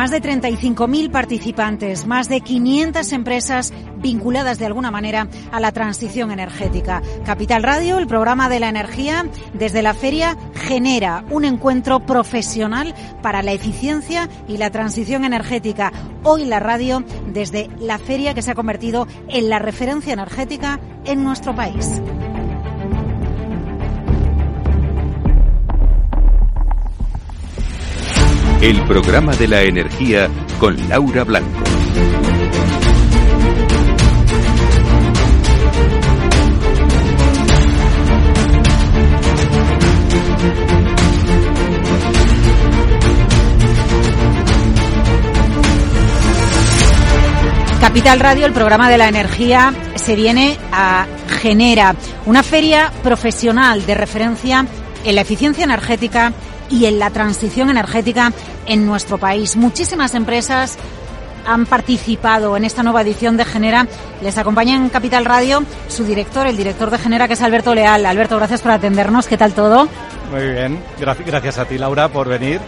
Más de 35.000 participantes, más de 500 empresas vinculadas de alguna manera a la transición energética. Capital Radio, el programa de la energía, desde la feria genera un encuentro profesional para la eficiencia y la transición energética. Hoy la radio desde la feria que se ha convertido en la referencia energética en nuestro país. El programa de la energía con Laura Blanco. Capital Radio, el programa de la energía, se viene a Genera, una feria profesional de referencia en la eficiencia energética y en la transición energética en nuestro país. Muchísimas empresas han participado en esta nueva edición de Genera. Les acompaña en Capital Radio su director, el director de Genera, que es Alberto Leal. Alberto, gracias por atendernos. ¿Qué tal todo? Muy bien. Gracias a ti, Laura, por venir.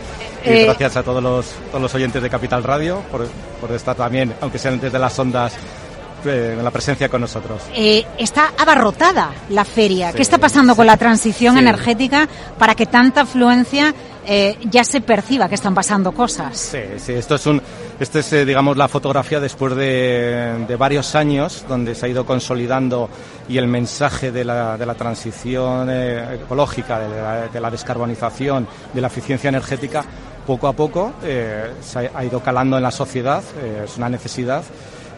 Y eh, gracias a todos los, todos los oyentes de Capital Radio por, por estar también, aunque sean desde las ondas eh, la presencia con nosotros. Eh, está abarrotada la feria. ¿Qué está pasando con la transición energética para que tanta afluencia eh, ya se perciba que están pasando cosas? Sí, sí, esto es un, esto es, eh, digamos, la fotografía después de, de, varios años donde se ha ido consolidando y el mensaje de la, de la transición eh, ecológica, de la, de la, descarbonización, de la eficiencia energética, poco a poco se ha, ha, ido calando en la sociedad, es una necesidad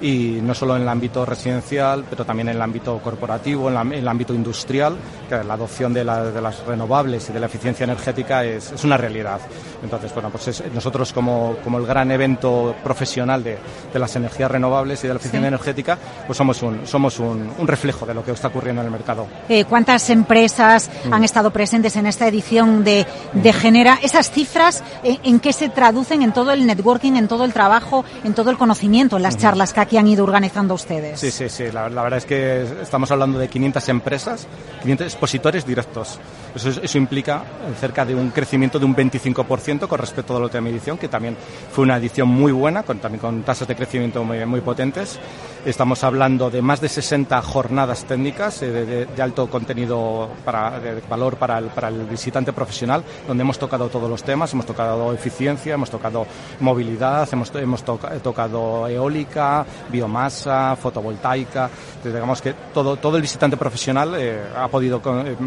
y no solo en el ámbito residencial, pero también en el ámbito corporativo, en, la, en el ámbito industrial, que la adopción de, la, de, las renovables y de la eficiencia energética es, es una realidad. Entonces, bueno, pues es, nosotros como, como, el gran evento profesional de, de, las energías renovables y de la eficiencia sí. energética, pues somos, un, somos un, un, reflejo de lo que está ocurriendo en el mercado. Eh, ¿Cuántas empresas mm. han estado presentes en esta edición de, de Genera? ¿Esas cifras eh, en qué se traducen en todo el networking, en todo el trabajo, en todo el conocimiento, en las mm. charlas que aquí han ido organizando ustedes. Sí, sí, sí. La, la, verdad es que estamos hablando de 500 empresas, 500 expositores directos. Eso, implica cerca de un crecimiento de un 25% con respecto a la última edición, que también fue una edición muy buena, con, también con tasas de crecimiento muy, muy potentes. Estamos hablando de más de 60 jornadas técnicas eh, de, alto contenido para, de valor para el, para el visitante profesional, donde hemos tocado todos los temas. Hemos tocado eficiencia, hemos tocado movilidad, hemos, hemos toca, tocado eólica, biomasa, fotovoltaica. Digamos que todo, todo el visitante profesional eh, ha podido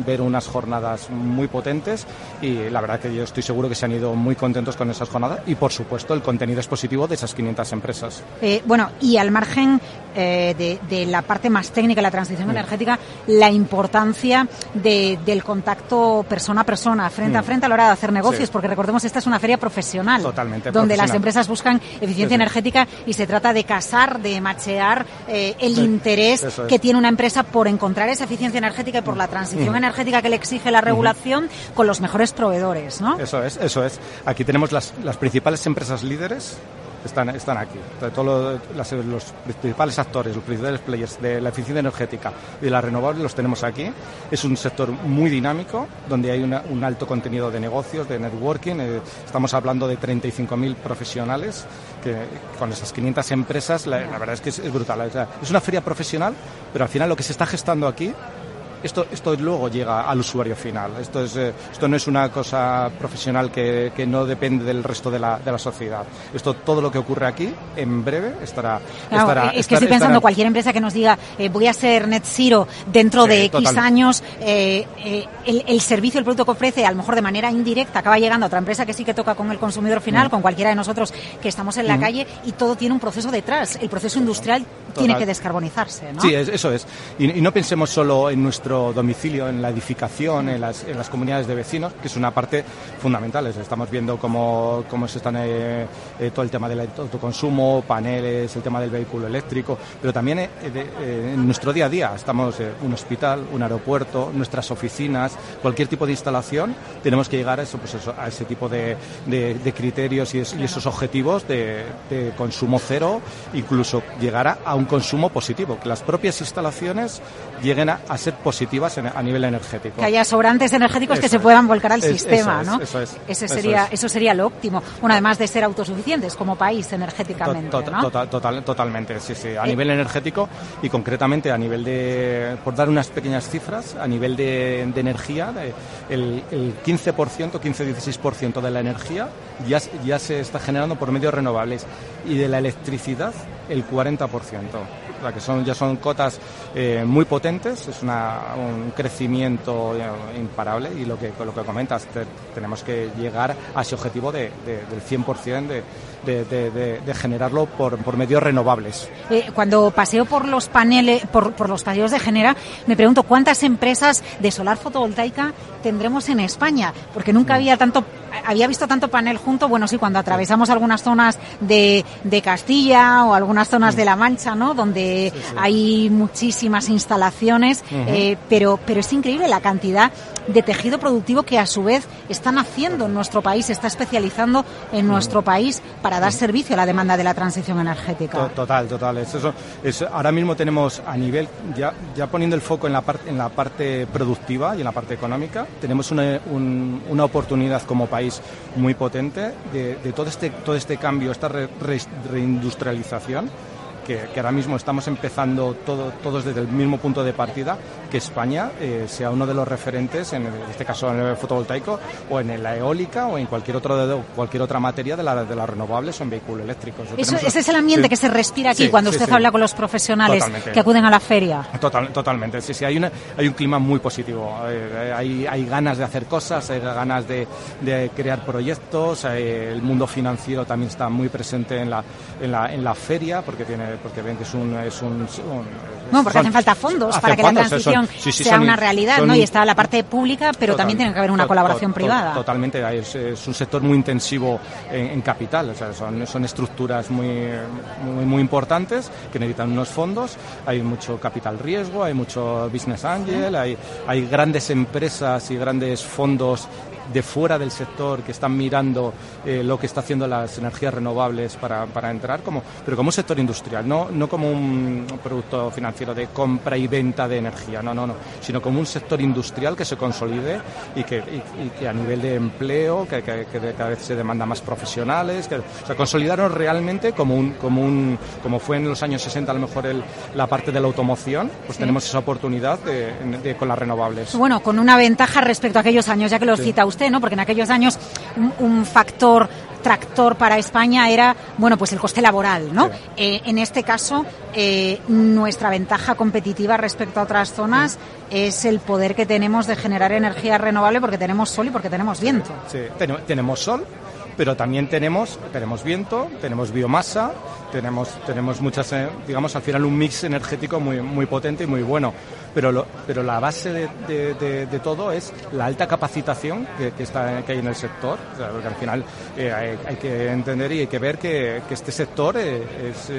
ver unas jornadas muy potentes y la verdad que yo estoy seguro que se han ido muy contentos con esas jornadas y por supuesto el contenido expositivo de esas 500 empresas. Eh, bueno, y al margen eh, de, de, la parte más técnica, la transición mm. energética, la importancia de, del contacto persona a persona, frente mm. a frente a la hora de hacer negocios, sí. porque recordemos, esta es una feria profesional. Totalmente. Donde profesional. las empresas buscan eficiencia sí, energética y se trata de casar, de machear eh, el interés es. que tiene una empresa por encontrar esa eficiencia energética y por la transición mm. energética que le exige la regulación mm. con los mejores proveedores, ¿no? Eso es, eso es. Aquí tenemos las, las principales empresas líderes están, están aquí. Todos los, los, principales actores, los principales players de la eficiencia energética y de la renovable los tenemos aquí. Es un sector muy dinámico, donde hay una, un alto contenido de negocios, de networking. Eh, estamos hablando de 35.000 profesionales que con esas 500 empresas, la, la verdad es que es, es brutal. O sea, es una feria profesional, pero al final lo que se está gestando aquí esto, esto luego llega al usuario final. Esto, es, eh, esto no es una cosa profesional que, que no depende del resto de la, de la, sociedad. Esto, todo lo que ocurre aquí, en breve, estará. Claro, estará es que estará, estoy pensando, estará... cualquier empresa que nos diga eh, voy a ser net zero dentro de X total. años, eh, eh, el, el, servicio, el producto que ofrece, a lo mejor de manera indirecta, acaba llegando a otra empresa que sí que toca con el consumidor final, mm. con cualquiera de nosotros que estamos en la mm. calle, y todo tiene un proceso detrás. El proceso industrial total. tiene que descarbonizarse. ¿no? Sí, eso es. Y, y no pensemos solo en nuestro nuestro domicilio, en la edificación, en las, en las comunidades de vecinos, que es una parte fundamental. Estamos viendo cómo, cómo se están eh, eh, todo el tema del autoconsumo, paneles, el tema del vehículo eléctrico, pero también eh, de, en nuestro día a día. Estamos en un hospital, un aeropuerto, nuestras oficinas, cualquier tipo de instalación, tenemos que llegar a, eso, pues eso, a ese tipo de, de, de criterios y, es, y, esos objetivos de, consumo cero, incluso llegar a, a, un consumo positivo, que las propias instalaciones lleguen a, a ser positivas positivas a nivel energético. Que haya sobrantes energéticos que se puedan volcar al sistema, eso ¿no? eso es, Ese sería, eso, sería lo óptimo. Bueno, además de ser autosuficientes como país energéticamente. total, totalmente, sí, sí. A eh, nivel energético y concretamente a nivel de, por dar unas pequeñas cifras, a nivel de, energía, el, el 15%, 15-16% de la energía ya, ya se está generando por medios renovables. Y de la electricidad el 40% que son, ya son cotas eh, muy potentes, es un crecimiento eh, imparable. Y lo que, lo que comentas, tenemos que llegar a ese objetivo de, del 100% de, de, generarlo por, por, medios renovables. Eh, cuando paseo por los paneles, por, por, los paneles de Genera, me pregunto cuántas empresas de solar fotovoltaica tendremos en España, porque nunca mm. había tanto había visto tanto panel junto, bueno, sí, cuando atravesamos algunas zonas de, de Castilla o algunas zonas de La Mancha, ¿no? Donde hay muchísimas instalaciones, eh, pero, pero es increíble la cantidad de tejido productivo que a su vez están haciendo en nuestro país, se está especializando en nuestro país para dar servicio a la demanda de la transición energética. Total, total. Eso, ahora mismo tenemos a nivel, ya, ya poniendo el foco en la, parte en la parte productiva y en la parte económica, tenemos una, una oportunidad como país muy potente de, todo, este, todo este cambio, esta reindustrialización que, ahora mismo estamos empezando todo, todos desde el mismo punto de partida, que España eh, sea uno de los referentes, en, este caso en el fotovoltaico, o en la eólica, o en cualquier, otro, cualquier otra materia de, la, de las renovables o en vehículos eléctricos. ese es el ambiente que se respira aquí cuando usted habla con los profesionales que acuden a la feria. Total, totalmente, sí, sí, hay, una, hay un clima muy positivo. Eh, hay, hay ganas de hacer cosas, hay ganas de, de crear proyectos, eh, el mundo financiero también está muy presente en la, en la, en la feria porque tiene porque ven que es un... Es un, no, porque hacen falta fondos para que la transición sea una realidad, ¿no? Y está la parte pública, pero también tiene que haber una colaboración privada. totalmente, es, es, un sector muy intensivo en, capital, o sea, son, son estructuras muy, muy, muy, importantes que necesitan unos fondos, hay mucho capital riesgo, hay mucho business angel, hay, hay grandes empresas y grandes fondos de fuera del sector que están mirando eh, lo que está haciendo las energías renovables para, para, entrar, como, pero como un sector industrial, no, no como un producto financiero de compra y venta de energía, no, no, no, sino como un sector industrial que se consolide y que, y, que a nivel de empleo, que, que, cada vez se demanda más profesionales, que, o sea, consolidarnos realmente como un, como un, como fue en los años 60 a lo mejor el, la parte de la automoción, pues tenemos esa oportunidad de, con las renovables. Bueno, con una ventaja respecto a aquellos años, ya que lo cita usted porque en aquellos años un, factor tractor para España era, bueno, pues el coste laboral, ¿no? Eh, en este caso, eh, nuestra ventaja competitiva respecto a otras zonas es el poder que tenemos de generar energía renovable porque tenemos sol y porque tenemos viento. Sí, tenemos sol, pero también tenemos, tenemos viento, tenemos biomasa, tenemos, tenemos muchas, eh, digamos, al final un mix energético muy, muy potente y muy bueno pero, pero la base de, todo es la alta capacitación que, está, que hay en el sector, porque al final eh, hay, que entender y hay que ver que, este sector eh, es,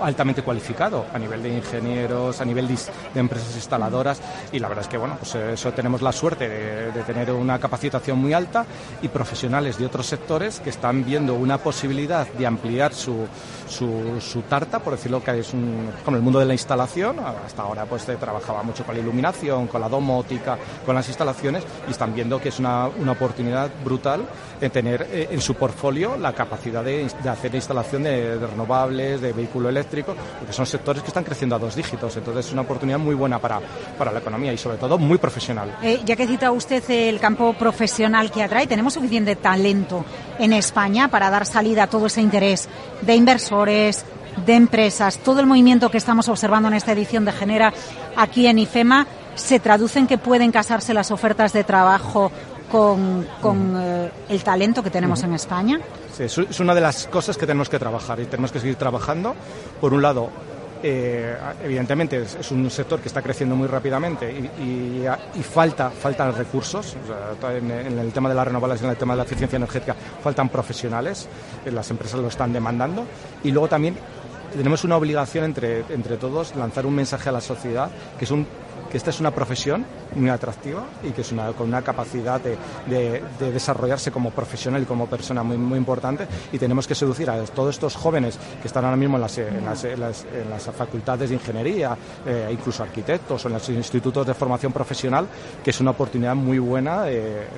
altamente cualificado a nivel de ingenieros, a nivel de, empresas instaladoras. Y la verdad es que bueno, pues eso tenemos la suerte de, tener una capacitación muy alta y profesionales de otros sectores que están viendo una posibilidad de ampliar su, su, su tarta, por decirlo que es un, con el mundo de la instalación, hasta ahora pues trabajaba mucho con la iluminación, con la domótica, con las instalaciones y están viendo que es una, una oportunidad brutal en tener eh, en su portfolio la capacidad de, de hacer instalación de, renovables, de vehículo eléctrico, porque son sectores que están creciendo a dos dígitos. Entonces es una oportunidad muy buena para, para la economía y sobre todo muy profesional. Eh, ya que cita usted el campo profesional que atrae, ¿tenemos suficiente talento en España para dar salida a todo ese interés de inversores, de empresas, todo el movimiento que estamos observando en esta edición de Genera aquí en IFEMA, se traduce en que pueden casarse las ofertas de trabajo con, con eh, el talento que tenemos en España? Sí, es una de las cosas que tenemos que trabajar y tenemos que seguir trabajando. Por un lado, eh, evidentemente es, un sector que está creciendo muy rápidamente y, y, falta faltan recursos. En, el tema de las renovables en el tema de la eficiencia energética faltan profesionales eh, las empresas lo están demandando. Y luego también tenemos una obligación entre, entre todos lanzar un mensaje a la sociedad que es un que esta es una profesión muy atractiva y que es una, con una capacidad de, de, desarrollarse como profesional y como persona muy, muy importante y tenemos que seducir a todos estos jóvenes que están ahora mismo en las, en las, facultades de ingeniería, eh, incluso arquitectos o en los institutos de formación profesional, que es una oportunidad muy buena eh,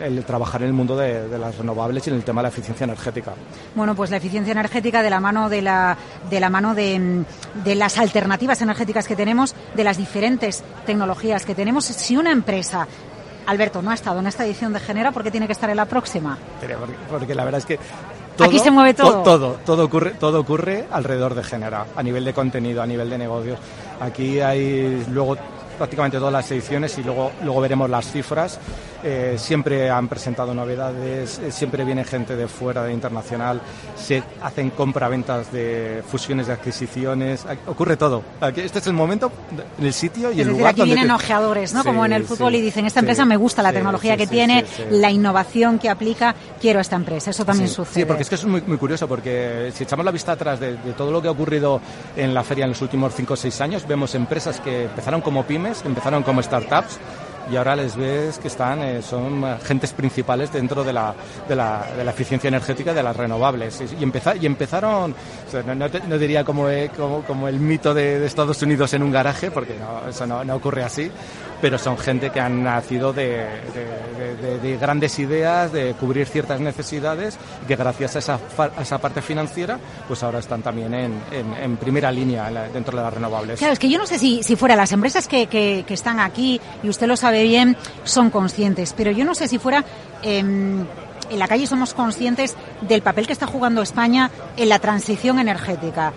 el, trabajar en el mundo de, de, las renovables y en el tema de la eficiencia energética. Bueno, pues la eficiencia energética de la mano de la, de la mano de, de las alternativas energéticas que tenemos, de las diferentes tecnologías que tenemos, si una empresa Alberto no ha estado en esta edición de Genera, ¿por qué tiene que estar en la próxima? Porque, la verdad es que Aquí se mueve todo. todo. Todo, ocurre, todo ocurre alrededor de Genera, a nivel de contenido, a nivel de negocios. Aquí hay luego prácticamente todas las ediciones y luego, luego veremos las cifras. Eh, siempre han presentado novedades, eh, siempre viene gente de fuera, de internacional, se hacen compraventas de fusiones de adquisiciones, ocurre todo. Aquí, este es el momento, el sitio y el lugar. Aquí vienen ojeadores, ¿no? Como en el fútbol y dicen, esta empresa me gusta la tecnología que tiene, la innovación que aplica, quiero esta empresa. Eso también sucede. Sí, porque es que es muy, muy curioso, porque si echamos la vista atrás de, de todo lo que ha ocurrido en la feria en los últimos 5 o 6 años, vemos empresas que empezaron como pymes, empezaron como startups, y ahora les ves que están, eh, son agentes principales dentro de la, de la, de la eficiencia energética de las renovables. Y, empezar, y empezaron, no, diría como, eh, como, como, el mito de, Estados Unidos en un garaje, porque eso no, ocurre así, pero son gente que han nacido de, de, grandes ideas, de cubrir ciertas necesidades, que gracias a esa, a esa parte financiera, pues ahora están también en, primera línea dentro de las renovables. Claro, es que yo no sé si, fuera las empresas que están aquí, y usted lo sabe bien son conscientes. Pero yo no sé si fuera... Em, en la calle somos conscientes del papel que está jugando España en la transición energética.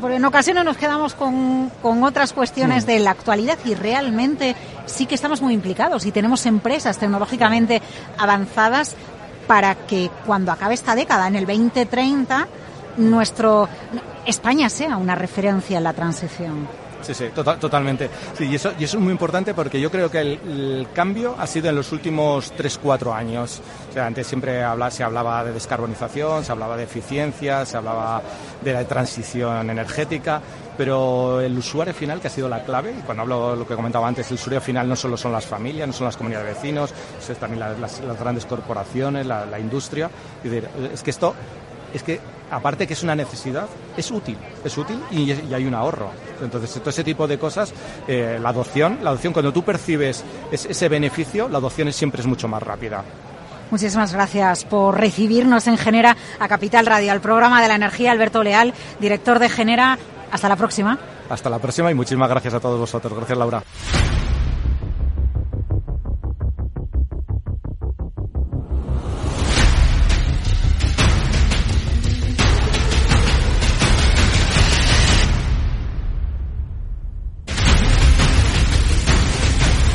Porque en ocasiones nos quedamos con, con otras cuestiones de la actualidad y realmente sí que estamos muy implicados y tenemos empresas tecnológicamente avanzadas para que cuando acabe esta década, en el 2030, nuestro España sea una referencia en la transición. Sí, sí, tota-, totalmente. Sí, y, eso, y eso es muy importante porque yo creo que el, cambio ha sido en los últimos 3-4 años. O sea, antes siempre habla, se hablaba de descarbonización, se hablaba de eficiencia, se hablaba de la transición energética, pero el usuario final, que ha sido la clave, y cuando hablo lo que comentaba antes, el usuario final no solo son las familias, no son las comunidades de vecinos, es también las, grandes corporaciones, la, la industria. Es que esto es que aparte que es una necesidad, es útil, es útil y, hay un ahorro. Entonces, todo ese tipo de cosas, eh, la adopción, la adopción cuando tú percibes ese beneficio, la adopción es, siempre es mucho más rápida. Muchísimas gracias por recibirnos en Genera a Capital Radio, al programa de la energía, Alberto Leal, director de Genera. Hasta la próxima. Hasta la próxima y muchísimas gracias a todos vosotros. Gracias, Laura.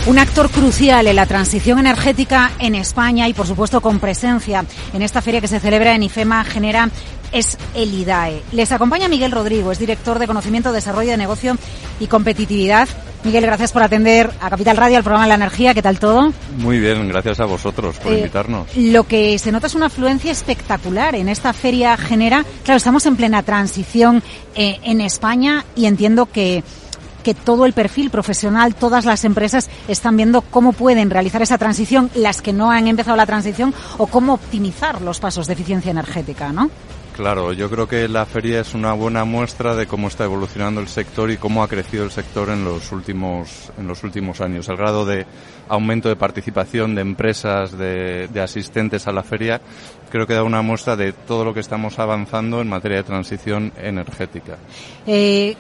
Un actor crucial en la transición energética en España y, por supuesto, con presencia en esta feria que se celebra en IFEMA Genera es el IDAE. Les acompaña Miguel Rodrigo, es director de Conocimiento, Desarrollo de Negocio y Competitividad. Miguel, gracias por atender a Capital Radio, al programa de la energía. ¿Qué tal todo? Muy bien, gracias a vosotros por eh, invitarnos. Lo que se nota es una afluencia espectacular en esta feria genera. Claro, estamos en plena transición eh, en España y entiendo que que todo el perfil profesional, todas las empresas están viendo cómo pueden realizar esa transición, las que no han empezado la transición, o cómo optimizar los pasos de eficiencia energética, ¿no? Claro, yo creo que la feria es una buena muestra de cómo está evolucionando el sector y cómo ha crecido el sector en los últimos, en los últimos años. El grado de aumento de participación de empresas, de, asistentes a la feria, creo que da una muestra de todo lo que estamos avanzando en materia de transición energética. Eh,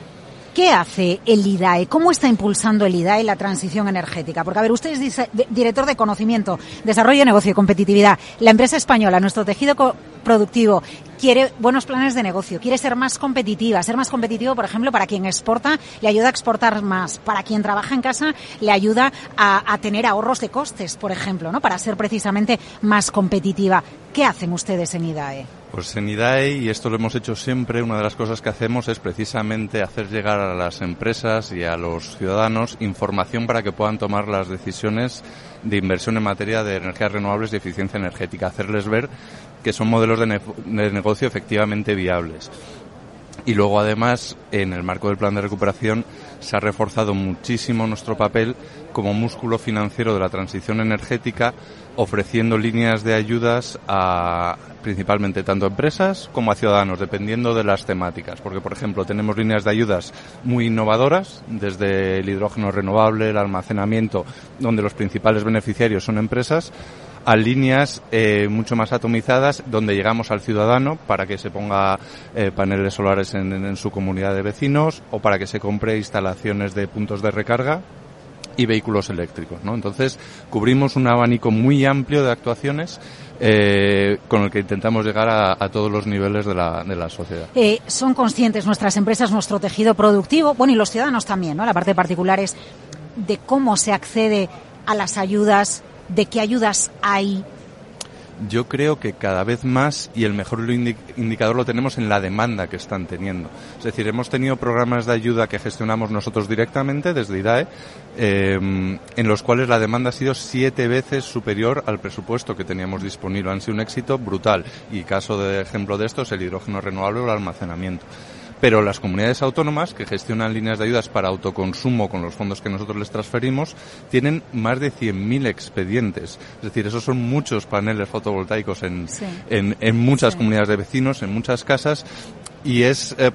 ¿Qué hace el IDAE? ¿Cómo está impulsando el IDAE la transición energética? Porque, a ver, usted es director de conocimiento, desarrollo de negocio y competitividad. La empresa española, nuestro tejido productivo, quiere buenos planes de negocio, quiere ser más competitiva. Ser más competitivo, por ejemplo, para quien exporta, le ayuda a exportar más. Para quien trabaja en casa, le ayuda a, tener ahorros de costes, por ejemplo, ¿no? Para ser precisamente más competitiva. ¿Qué hacen ustedes en IDAE? Pues en IDAE, y esto lo hemos hecho siempre, una de las cosas que hacemos es precisamente hacer llegar a las empresas y a los ciudadanos información para que puedan tomar las decisiones de inversión en materia de energías renovables y eficiencia energética, hacerles ver que son modelos de, negocio efectivamente viables. Y luego, además, en el marco del plan de recuperación, se ha reforzado muchísimo nuestro papel como músculo financiero de la transición energética, ofreciendo líneas de ayudas a principalmente tanto a empresas como a ciudadanos, dependiendo de las temáticas. Porque, por ejemplo, tenemos líneas de ayudas muy innovadoras, desde el hidrógeno renovable, el almacenamiento, donde los principales beneficiarios son empresas, a líneas eh, mucho más atomizadas donde llegamos al ciudadano para que se ponga eh, paneles solares en, en, su comunidad de vecinos o para que se compre instalaciones de puntos de recarga y vehículos eléctricos. ¿no? Entonces cubrimos un abanico muy amplio de actuaciones eh, con el que intentamos llegar a, todos los niveles de la, de la sociedad. Eh, son conscientes nuestras empresas, nuestro tejido productivo, bueno, y los ciudadanos también, ¿no? La parte particular es de cómo se accede a las ayudas, de qué ayudas hay. Yo creo que cada vez más y el mejor indicador lo tenemos en la demanda que están teniendo. Es decir, hemos tenido programas de ayuda que gestionamos nosotros directamente desde IDAE, eh, en los cuales la demanda ha sido siete veces superior al presupuesto que teníamos disponible. Han sido un éxito brutal. Y caso de ejemplo de esto es el hidrógeno renovable o el almacenamiento pero las comunidades autónomas que gestionan líneas de ayudas para autoconsumo con los fondos que nosotros les transferimos tienen más de 100.000 expedientes. Es decir, esos son muchos paneles fotovoltaicos en, sí. en, en, muchas sí. comunidades de vecinos, en muchas casas, y es... Eh,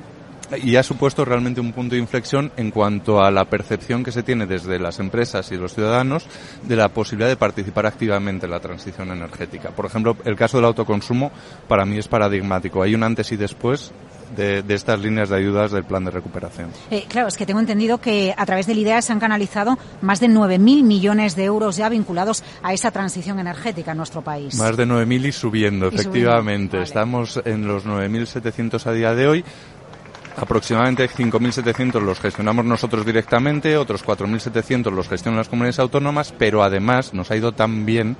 y ha supuesto realmente un punto de inflexión en cuanto a la percepción que se tiene desde las empresas y los ciudadanos de la posibilidad de participar activamente en la transición energética. Por ejemplo, el caso del autoconsumo para mí es paradigmático. Hay un antes y después de, de, estas líneas de ayudas del plan de recuperación. Eh, claro, es que tengo entendido que a través del IDEA se han canalizado más de 9.000 millones de euros ya vinculados a esa transición energética en nuestro país. Más de 9.000 y subiendo, y efectivamente. Subiendo. Vale. Estamos en los 9.700 a día de hoy. Aproximadamente 5.700 los gestionamos nosotros directamente, otros 4.700 los gestionan las comunidades autónomas, pero además nos ha ido tan bien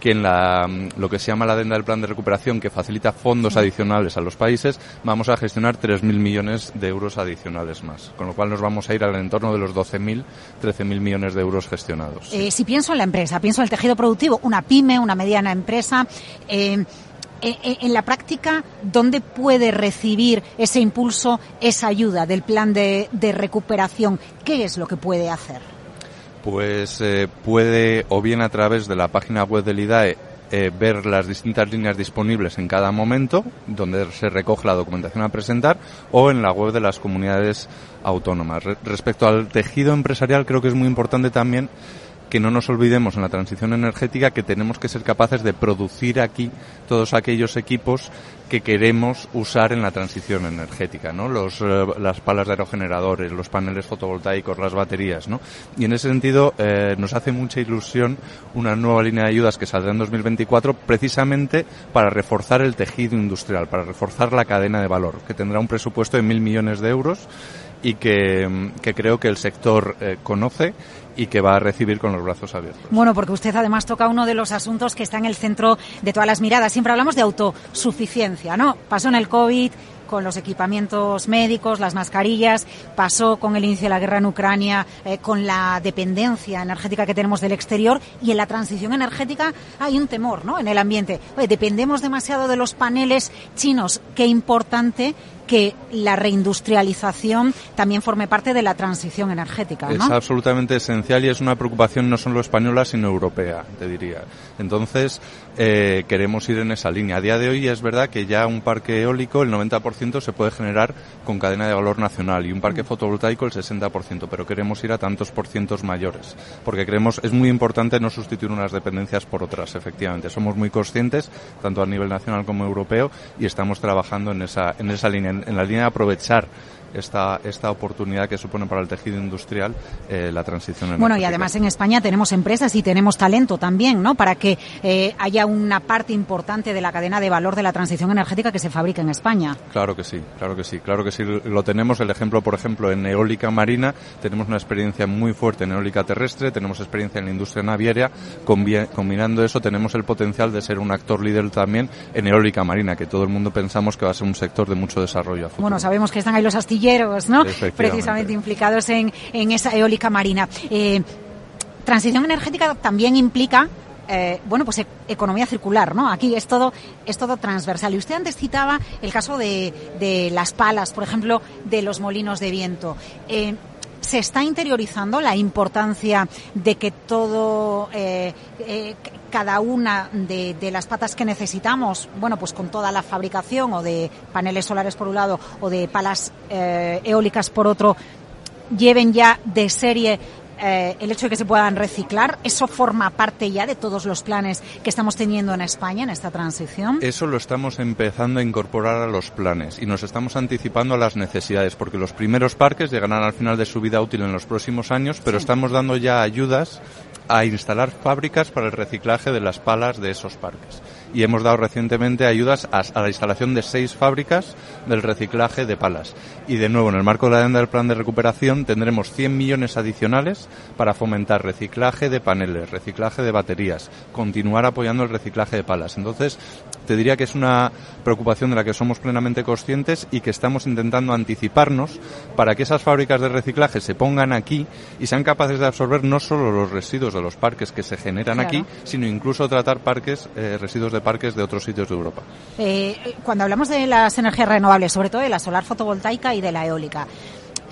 que en la, lo que se llama la adenda del plan de recuperación, que facilita fondos adicionales a los países, vamos a gestionar 3.000 millones de euros adicionales más. Con lo cual nos vamos a ir al entorno de los 12.000, 13.000 millones de euros gestionados. Eh, si pienso en la empresa, pienso en el tejido productivo, una pyme, una mediana empresa, eh, en la práctica, ¿dónde puede recibir ese impulso, esa ayuda del plan de, de recuperación? ¿Qué es lo que puede hacer? Pues eh, puede, o bien a través de la página web del IDAE, eh, ver las distintas líneas disponibles en cada momento, donde se recoge la documentación a presentar, o en la web de las comunidades autónomas. Re respecto al tejido empresarial, creo que es muy importante también que no nos olvidemos en la transición energética que tenemos que ser capaces de producir aquí todos aquellos equipos que queremos usar en la transición energética, ¿no? Los, eh, las palas de aerogeneradores, los paneles fotovoltaicos, las baterías, ¿no? Y en ese sentido eh, nos hace mucha ilusión una nueva línea de ayudas que saldrá en 2024 precisamente para reforzar el tejido industrial, para reforzar la cadena de valor, que tendrá un presupuesto de mil millones de euros y que, que creo que el sector eh, conoce y que va a recibir con los brazos abiertos. Bueno, porque usted además toca uno de los asuntos que está en el centro de todas las miradas. Siempre hablamos de autosuficiencia, ¿no? Pasó en el COVID, con los equipamientos médicos, las mascarillas, pasó con el inicio de la guerra en Ucrania, eh, con la dependencia energética que tenemos del exterior y en la transición energética hay un temor ¿no? en el ambiente. Oye, dependemos demasiado de los paneles chinos. Qué importante que la reindustrialización también forme parte de la transición energética. ¿no? Es absolutamente esencial y es una preocupación no solo española, sino europea, te diría. Entonces, eh, queremos ir en esa línea. A día de hoy es verdad que ya un parque eólico, el 90% se puede generar con cadena de valor nacional y un parque fotovoltaico el 60%, pero queremos ir a tantos por cientos mayores, porque creemos es muy importante no sustituir unas dependencias por otras, efectivamente. Somos muy conscientes, tanto a nivel nacional como europeo, y estamos trabajando en esa, en esa línea en, la línea de aprovechar esta, esta oportunidad que supone para el tejido industrial eh, la transición energética. Bueno, y además en España tenemos empresas y tenemos talento también, ¿no? Para que eh, haya una parte importante de la cadena de valor de la transición energética que se fabrica en España. Claro que sí, claro que sí, claro que sí. Lo tenemos, el ejemplo, por ejemplo, en eólica marina, tenemos una experiencia muy fuerte en eólica terrestre, tenemos experiencia en la industria naviera, combinando eso tenemos el potencial de ser un actor líder también en eólica marina, que todo el mundo pensamos que va a ser un sector de mucho desarrollo. A futuro. Bueno, sabemos que están ahí los astilleros ¿no? Precisamente implicados en, en esa eólica marina. Eh, transición energética también implica eh, bueno, pues e- economía circular, ¿no? Aquí es todo, es todo transversal. Y usted antes citaba el caso de, de las palas, por ejemplo, de los molinos de viento. Eh, se está interiorizando la importancia de que todo, eh, cada una de, las patas que necesitamos, bueno, pues con toda la fabricación o de paneles solares por un lado o de palas eh, eólicas por otro, lleven ya de serie eh, el hecho de que se puedan reciclar, ¿eso forma parte ya de todos los planes que estamos teniendo en España en esta transición? Eso lo estamos empezando a incorporar a los planes y nos estamos anticipando a las necesidades, porque los primeros parques llegarán al final de su vida útil en los próximos años, pero sí. estamos dando ya ayudas a instalar fábricas para el reciclaje de las palas de esos parques. Y hemos dado recientemente ayudas a, la instalación de seis fábricas del reciclaje de palas. Y de nuevo, en el marco de la adenda del plan de recuperación tendremos 100 millones adicionales para fomentar reciclaje de paneles, reciclaje de baterías, continuar apoyando el reciclaje de palas. Entonces, te diría que es una preocupación de la que somos plenamente conscientes y que estamos intentando anticiparnos para que esas fábricas de reciclaje se pongan aquí y sean capaces de absorber no solo los residuos de los parques que se generan claro. aquí, sino incluso tratar parques, eh, residuos de parques de otros sitios de Europa. Eh, cuando hablamos de las energías renovables, sobre todo de la solar fotovoltaica y de la eólica,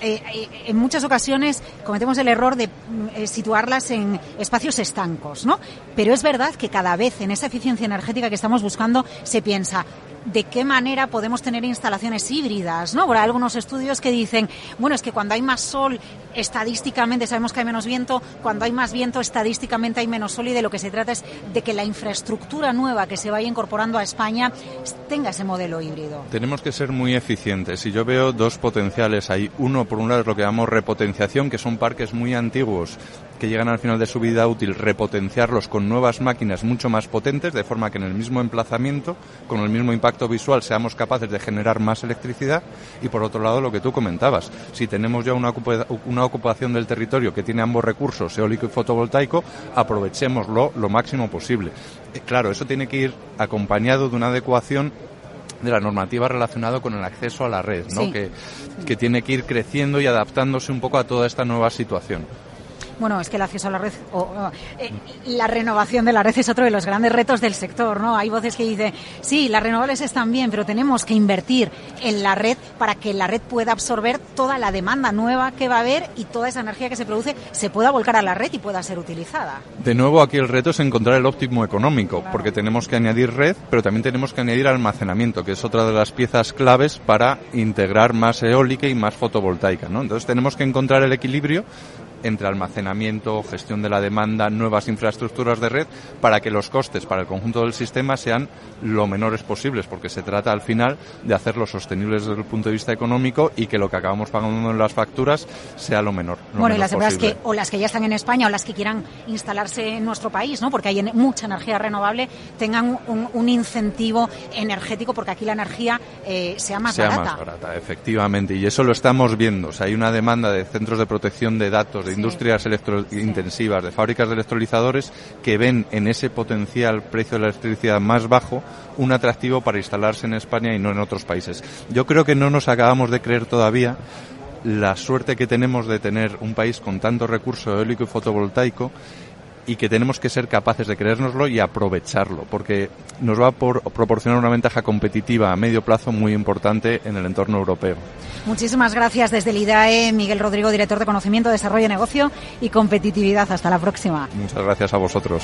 eh, en muchas ocasiones cometemos el error de eh, situarlas en espacios estancos, ¿no? Pero es verdad que cada vez en esa eficiencia energética que estamos buscando se piensa de qué manera podemos tener instalaciones híbridas, ¿no? Por algunos estudios que dicen, bueno, es que cuando hay más sol, estadísticamente sabemos que hay menos viento, cuando hay más viento, estadísticamente hay menos sol y de lo que se trata es de que la infraestructura nueva que se vaya incorporando a España tenga ese modelo híbrido. Tenemos que ser muy eficientes y yo veo dos potenciales ahí. Uno, por un lado, es lo que llamamos repotenciación, que son parques muy antiguos que llegan al final de su vida útil, repotenciarlos con nuevas máquinas mucho más potentes, de forma que en el mismo emplazamiento, con el mismo impacto visual, seamos capaces de generar más electricidad. Y por otro lado, lo que tú comentabas, si tenemos ya una, una ocupación del territorio que tiene ambos recursos, eólico y fotovoltaico, aprovechémoslo lo máximo posible. Claro, eso tiene que ir acompañado de una adecuación de la normativa relacionada con el acceso a la red, ¿no? Sí. Que, que tiene que ir creciendo y adaptándose un poco a toda esta nueva situación. Bueno, es que el acceso a la red o, o eh, la renovación de la red es otro de los grandes retos del sector, ¿no? Hay voces que dicen, sí, las renovables están bien, pero tenemos que invertir en la red para que la red pueda absorber toda la demanda nueva que va a haber y toda esa energía que se produce se pueda volcar a la red y pueda ser utilizada. De nuevo, aquí el reto es encontrar el óptimo económico, claro. porque tenemos que añadir red, pero también tenemos que añadir almacenamiento, que es otra de las piezas claves para integrar más eólica y más fotovoltaica, ¿no? Entonces tenemos que encontrar el equilibrio entre almacenamiento, gestión de la demanda, nuevas infraestructuras de red, para que los costes para el conjunto del sistema sean lo menores posibles, porque se trata al final de hacerlos sostenibles desde el punto de vista económico y que lo que acabamos pagando en las facturas sea lo menor. Lo bueno, y las empresas que, o las que ya están en España o las que quieran instalarse en nuestro país, ¿no? porque hay mucha energía renovable, tengan un, un incentivo energético, porque aquí la energía eh, sea más sea barata. más barata, efectivamente, y eso lo estamos viendo. O sea, hay una demanda de centros de protección de datos, de. Industrias electrointensivas, de fábricas de electrolizadores, que ven en ese potencial precio de la electricidad más bajo un atractivo para instalarse en España y no en otros países. Yo creo que no nos acabamos de creer todavía la suerte que tenemos de tener un país con tanto recurso eólico y fotovoltaico y que tenemos que ser capaces de creérnoslo y aprovecharlo, porque nos va a por proporcionar una ventaja competitiva a medio plazo muy importante en el entorno europeo. Muchísimas gracias desde el IDAE, Miguel Rodrigo, director de Conocimiento, Desarrollo, Negocio y Competitividad. Hasta la próxima. Muchas gracias a vosotros.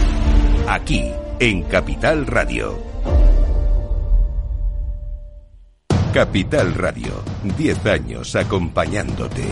aquí en Capital Radio. Capital Radio, 10 años acompañándote.